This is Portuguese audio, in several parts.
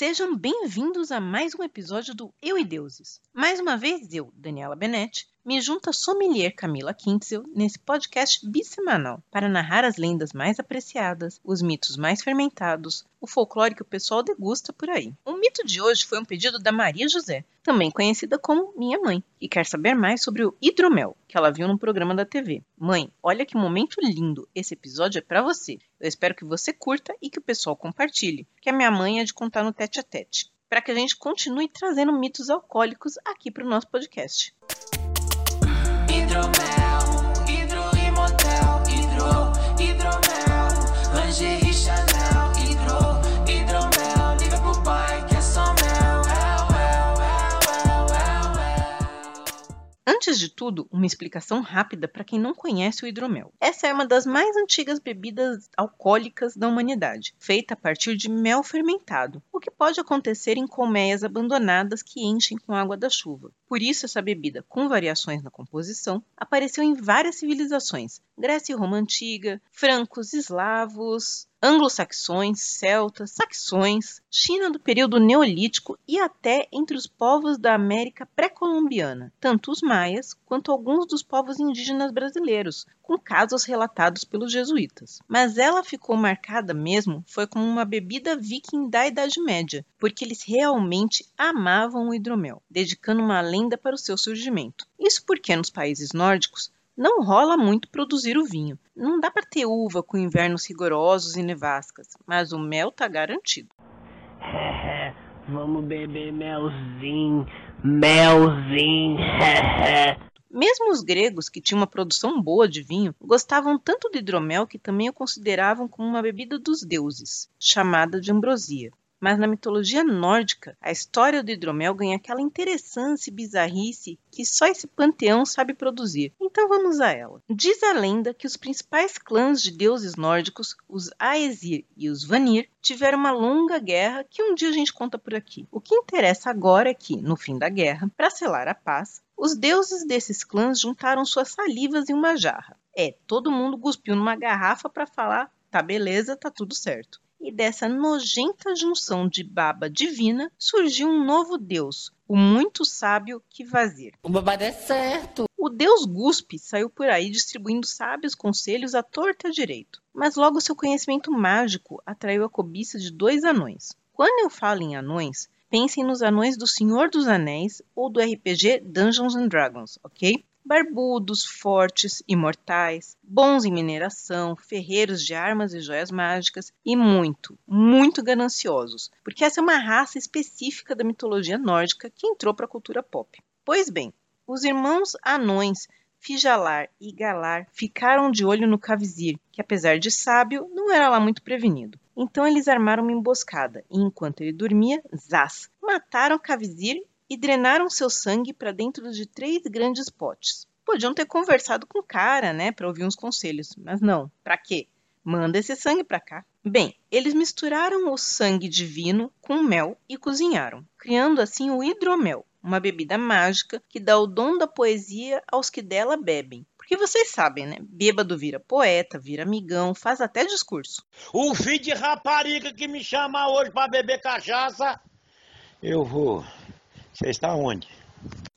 Sejam bem-vindos a mais um episódio do Eu e Deuses. Mais uma vez eu, Daniela Benetti, me junto a sommelier Camila Kintzel nesse podcast bissemanal para narrar as lendas mais apreciadas, os mitos mais fermentados, o folclore que o pessoal degusta por aí. O mito de hoje foi um pedido da Maria José, também conhecida como minha mãe, e quer saber mais sobre o hidromel, que ela viu num programa da TV. Mãe, olha que momento lindo, esse episódio é para você. Eu espero que você curta e que o pessoal compartilhe, que a minha mãe é de contar no tete a tete, para que a gente continue trazendo mitos alcoólicos aqui para o nosso podcast. Hidromel, hidro hidro, hidromel, Antes de tudo, uma explicação rápida para quem não conhece o hidromel. Essa é uma das mais antigas bebidas alcoólicas da humanidade, feita a partir de mel fermentado, o que pode acontecer em colmeias abandonadas que enchem com água da chuva. Por isso, essa bebida, com variações na composição, apareceu em várias civilizações: Grécia e Roma Antiga, francos, eslavos, anglo-saxões, celtas, saxões, China do período neolítico e até entre os povos da América pré-colombiana, tanto os maias quanto alguns dos povos indígenas brasileiros, com casos relatados pelos jesuítas. Mas ela ficou marcada mesmo foi como uma bebida viking da Idade Média, porque eles realmente amavam o hidromel, dedicando uma lenda para o seu surgimento. Isso porque nos países nórdicos não rola muito produzir o vinho. Não dá para ter uva com invernos rigorosos e nevascas, mas o mel tá garantido. É, vamos beber melzinho, melzinho. Mesmo os gregos, que tinham uma produção boa de vinho, gostavam tanto do hidromel que também o consideravam como uma bebida dos deuses, chamada de ambrosia. Mas na mitologia nórdica, a história do hidromel ganha aquela interessância e bizarrice que só esse panteão sabe produzir. Então vamos a ela. Diz a lenda que os principais clãs de deuses nórdicos, os Aesir e os Vanir, tiveram uma longa guerra que um dia a gente conta por aqui. O que interessa agora é que, no fim da guerra, para selar a paz, os deuses desses clãs juntaram suas salivas em uma jarra. É, todo mundo cuspiu numa garrafa para falar: tá beleza, tá tudo certo e dessa nojenta junção de baba divina surgiu um novo deus, o muito sábio Kivazir. O babado é certo. O deus Guspe saiu por aí distribuindo sábios conselhos à torta direito, mas logo seu conhecimento mágico atraiu a cobiça de dois anões. Quando eu falo em anões, pensem nos anões do Senhor dos Anéis ou do RPG Dungeons and Dragons, ok? Barbudos, fortes, imortais, bons em mineração, ferreiros de armas e joias mágicas e muito, muito gananciosos, porque essa é uma raça específica da mitologia nórdica que entrou para a cultura pop. Pois bem, os irmãos anões Fijalar e Galar ficaram de olho no Cavizir, que apesar de sábio, não era lá muito prevenido. Então eles armaram uma emboscada e, enquanto ele dormia, zás, mataram Cavizir e drenaram seu sangue para dentro de três grandes potes. Podiam ter conversado com o cara, né, para ouvir uns conselhos, mas não. Para quê? Manda esse sangue para cá. Bem, eles misturaram o sangue divino com mel e cozinharam, criando assim o hidromel, uma bebida mágica que dá o dom da poesia aos que dela bebem. Porque vocês sabem, né? Bêbado vira poeta, vira amigão, faz até discurso. O filho de rapariga que me chama hoje para beber cachaça, eu vou você está onde?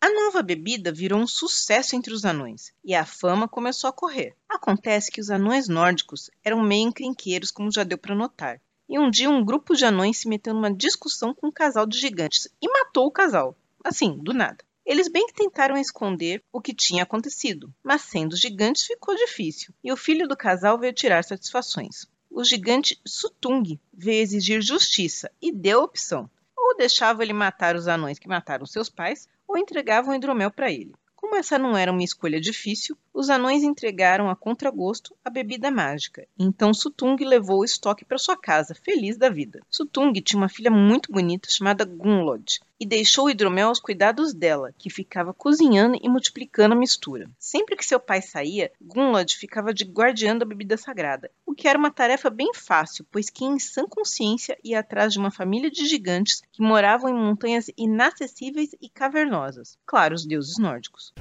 A nova bebida virou um sucesso entre os anões e a fama começou a correr. Acontece que os anões nórdicos eram meio encrenqueiros, como já deu para notar. E um dia um grupo de anões se meteu numa discussão com um casal de gigantes e matou o casal. Assim, do nada. Eles bem que tentaram esconder o que tinha acontecido, mas sendo gigantes ficou difícil, e o filho do casal veio tirar satisfações. O gigante Sutung veio exigir justiça e deu a opção ou deixavam ele matar os anões que mataram seus pais, ou entregavam o hidromel para ele. Como essa não era uma escolha difícil, os anões entregaram a contragosto a bebida mágica. Então Sutung levou o estoque para sua casa, feliz da vida. Sutung tinha uma filha muito bonita chamada Gunlod, e deixou o hidromel aos cuidados dela, que ficava cozinhando e multiplicando a mistura. Sempre que seu pai saía, Gunlod ficava de guardiã da bebida sagrada, o que era uma tarefa bem fácil, pois quem em sã consciência ia atrás de uma família de gigantes que moravam em montanhas inacessíveis e cavernosas. Claro, os deuses nórdicos.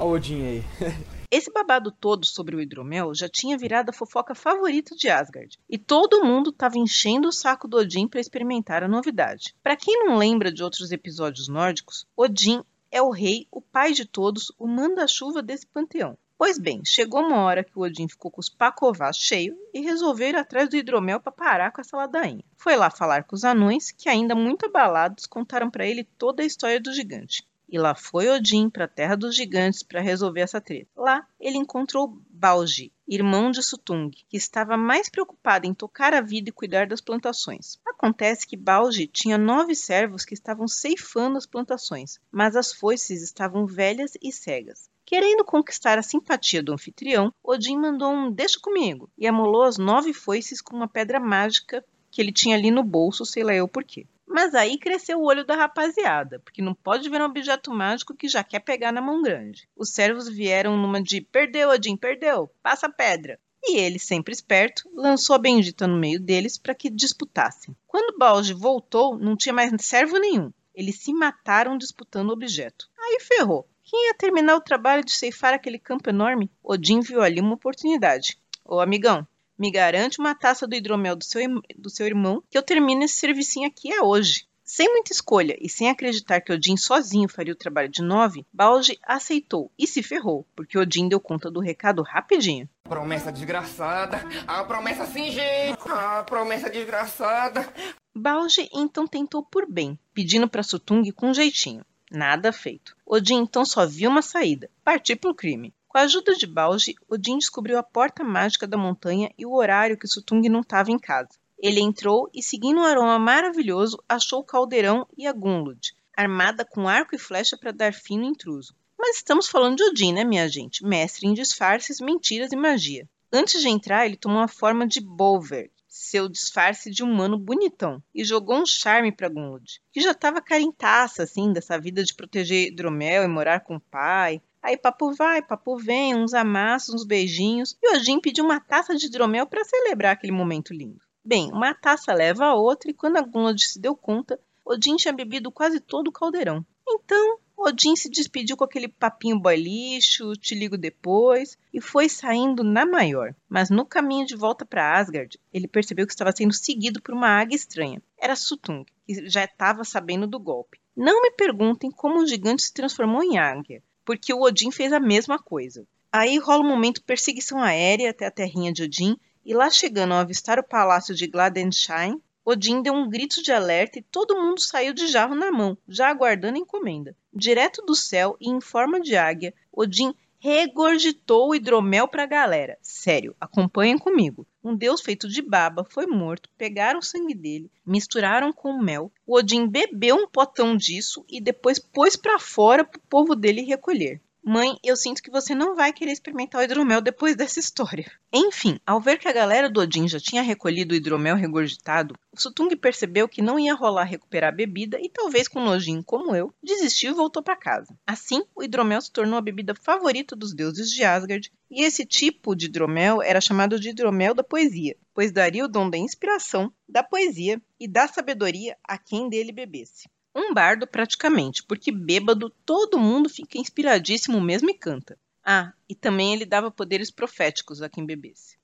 O Odin aí. Esse babado todo sobre o hidromel já tinha virado a fofoca favorita de Asgard, e todo mundo estava enchendo o saco do Odin para experimentar a novidade. Para quem não lembra de outros episódios nórdicos, Odin é o rei, o pai de todos, o manda-chuva desse panteão. Pois bem, chegou uma hora que o Odin ficou com os pacovás cheios e resolveu ir atrás do hidromel para parar com essa ladainha. Foi lá falar com os anões, que ainda muito abalados contaram para ele toda a história do gigante. E lá foi Odin para a terra dos gigantes para resolver essa treta. Lá ele encontrou Balgi, irmão de Sutung, que estava mais preocupado em tocar a vida e cuidar das plantações. Acontece que Balgi tinha nove servos que estavam ceifando as plantações, mas as foices estavam velhas e cegas. Querendo conquistar a simpatia do anfitrião, Odin mandou um deixa comigo e amolou as nove foices com uma pedra mágica que ele tinha ali no bolso, sei lá eu porquê. Mas aí cresceu o olho da rapaziada, porque não pode ver um objeto mágico que já quer pegar na mão grande. Os servos vieram numa de perdeu, Odin, perdeu, passa a pedra. E ele, sempre esperto, lançou a bendita no meio deles para que disputassem. Quando Balge voltou, não tinha mais servo nenhum. Eles se mataram disputando o objeto. Aí ferrou. Quem ia terminar o trabalho de ceifar aquele campo enorme? Odin viu ali uma oportunidade. Ô amigão, me garante uma taça do hidromel do seu, do seu irmão, que eu termino esse servicinho aqui é hoje. Sem muita escolha e sem acreditar que Odin sozinho faria o trabalho de nove, Balge aceitou e se ferrou, porque Odin deu conta do recado rapidinho. Promessa desgraçada, a promessa sem jeito, a promessa desgraçada. Balge então tentou por bem, pedindo para Sutung com um jeitinho. Nada feito. Odin então só viu uma saída: partir para o crime. Com a ajuda de Balgi, Odin descobriu a porta mágica da montanha e o horário que Sutung não estava em casa. Ele entrou e, seguindo um aroma maravilhoso, achou o caldeirão e a Gunlud, armada com arco e flecha para dar fim no intruso. Mas estamos falando de Odin, né, minha gente? Mestre em disfarces, mentiras e magia. Antes de entrar, ele tomou a forma de Bolver, seu disfarce de humano bonitão, e jogou um charme para Gunlud, que já estava carentaça, assim, dessa vida de proteger hidromel e morar com o pai. Aí papo vai, papo vem, uns amassos, uns beijinhos, e Odin pediu uma taça de hidromel para celebrar aquele momento lindo. Bem, uma taça leva a outra, e quando a se deu conta, Odin tinha bebido quase todo o caldeirão. Então, Odin se despediu com aquele papinho boy lixo, te ligo depois, e foi saindo na maior. Mas no caminho de volta para Asgard, ele percebeu que estava sendo seguido por uma águia estranha. Era Sutung, que já estava sabendo do golpe. Não me perguntem como o gigante se transformou em águia, porque o Odin fez a mesma coisa. Aí rola um momento perseguição aérea até a terrinha de Odin, e lá chegando ao avistar o palácio de Gladensheim, Odin deu um grito de alerta e todo mundo saiu de jarro na mão, já aguardando a encomenda. Direto do céu e em forma de águia, Odin regurgitou o hidromel para a galera. Sério, acompanhem comigo. Um deus feito de baba foi morto, pegaram o sangue dele, misturaram com mel. O Odin bebeu um potão disso e depois pôs para fora para o povo dele recolher. Mãe, eu sinto que você não vai querer experimentar o hidromel depois dessa história. Enfim, ao ver que a galera do Odin já tinha recolhido o hidromel regurgitado, o Sutung percebeu que não ia rolar recuperar a bebida e, talvez com nojinho como eu, desistiu e voltou para casa. Assim, o hidromel se tornou a bebida favorita dos deuses de Asgard, e esse tipo de hidromel era chamado de hidromel da poesia, pois daria o dom da inspiração, da poesia e da sabedoria a quem dele bebesse. Um bardo praticamente, porque bêbado todo mundo fica inspiradíssimo mesmo e canta. Ah, e também ele dava poderes proféticos a quem bebesse.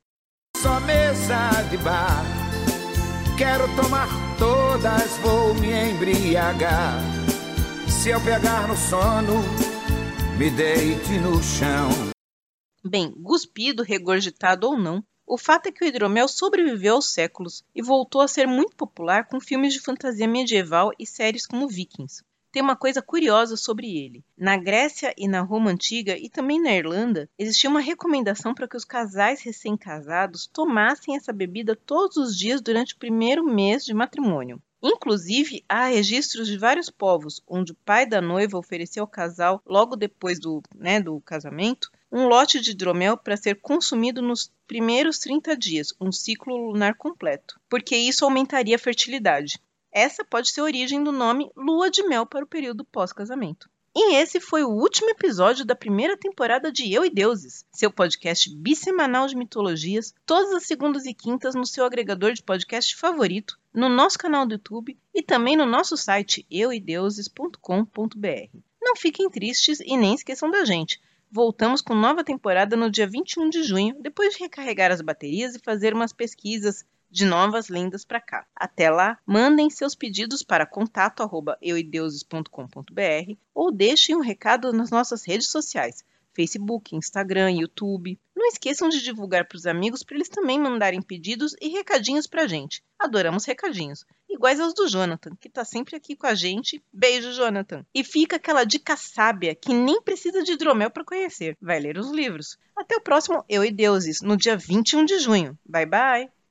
Só mesa de bar, quero tomar todas, vou me embriagar. Se eu pegar no sono, me deite no chão. Bem, cuspido, regurgitado ou não, o fato é que o hidromel sobreviveu aos séculos e voltou a ser muito popular com filmes de fantasia medieval e séries como Vikings. Tem uma coisa curiosa sobre ele. Na Grécia e na Roma antiga e também na Irlanda, existia uma recomendação para que os casais recém-casados tomassem essa bebida todos os dias durante o primeiro mês de matrimônio. Inclusive, há registros de vários povos onde o pai da noiva ofereceu ao casal, logo depois do, né, do casamento, um lote de hidromel para ser consumido nos primeiros 30 dias, um ciclo lunar completo, porque isso aumentaria a fertilidade. Essa pode ser a origem do nome lua de mel para o período pós-casamento. E esse foi o último episódio da primeira temporada de Eu e Deuses, seu podcast bissemanal de mitologias, todas as segundas e quintas no seu agregador de podcast favorito, no nosso canal do YouTube e também no nosso site euideuses.com.br. Não fiquem tristes e nem esqueçam da gente. Voltamos com nova temporada no dia 21 de junho, depois de recarregar as baterias e fazer umas pesquisas de novas lendas para cá. Até lá, mandem seus pedidos para contato@euideuses.com.br ou deixem um recado nas nossas redes sociais. Facebook, Instagram, YouTube. Não esqueçam de divulgar para os amigos para eles também mandarem pedidos e recadinhos para a gente. Adoramos recadinhos. Iguais aos do Jonathan, que está sempre aqui com a gente. Beijo, Jonathan. E fica aquela dica sábia que nem precisa de hidromel para conhecer. Vai ler os livros. Até o próximo Eu e Deuses, no dia 21 de junho. Bye, bye!